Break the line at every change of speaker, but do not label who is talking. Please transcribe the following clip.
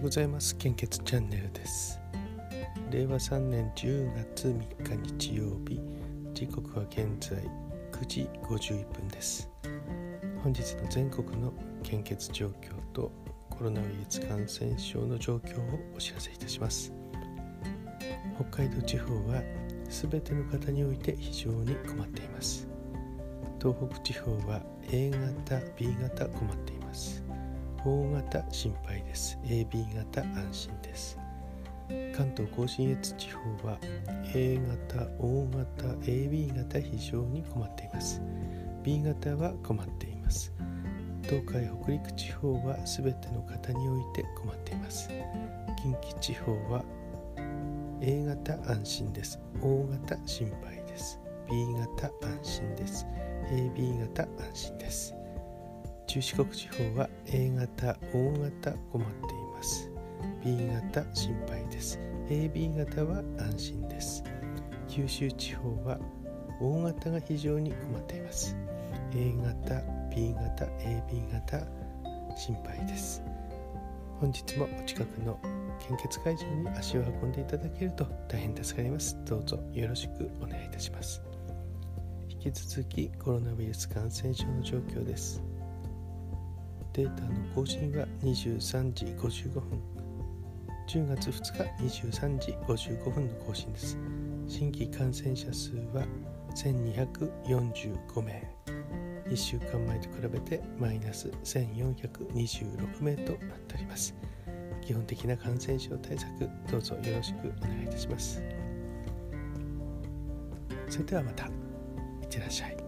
ございます。献血チャンネルです。令和3年10月3日日曜日時刻は現在9時51分です。本日の全国の献血状況とコロナウイルス感染症の状況をお知らせいたします。北海道地方は全ての方において非常に困っています。東北地方は A 型 B 型困っています。O 型心配です。AB 型安心です。関東甲信越地方は A 型 O 型 AB 型非常に困っています。B 型は困っています。東海北陸地方は全ての方において困っています。近畿地方は A 型安心です。O 型心配です。B 型安心です。AB 型安心です。中四国地方は A 型 O 型困っています。B 型心配です。AB 型は安心です。九州地方は O 型が非常に困っています。A 型 B 型 AB 型心配です。本日もお近くの献血会場に足を運んでいただけると大変助かります。どうぞよろしくお願いいたします。引き続きコロナウイルス感染症の状況です。データの更新は23時55分。10月2日23時55分の更新です。新規感染者数は1245名。1週間前と比べてマイナス1426名となっております。基本的な感染症対策どうぞよろしくお願いいたします。それではまた。いってらっしゃい。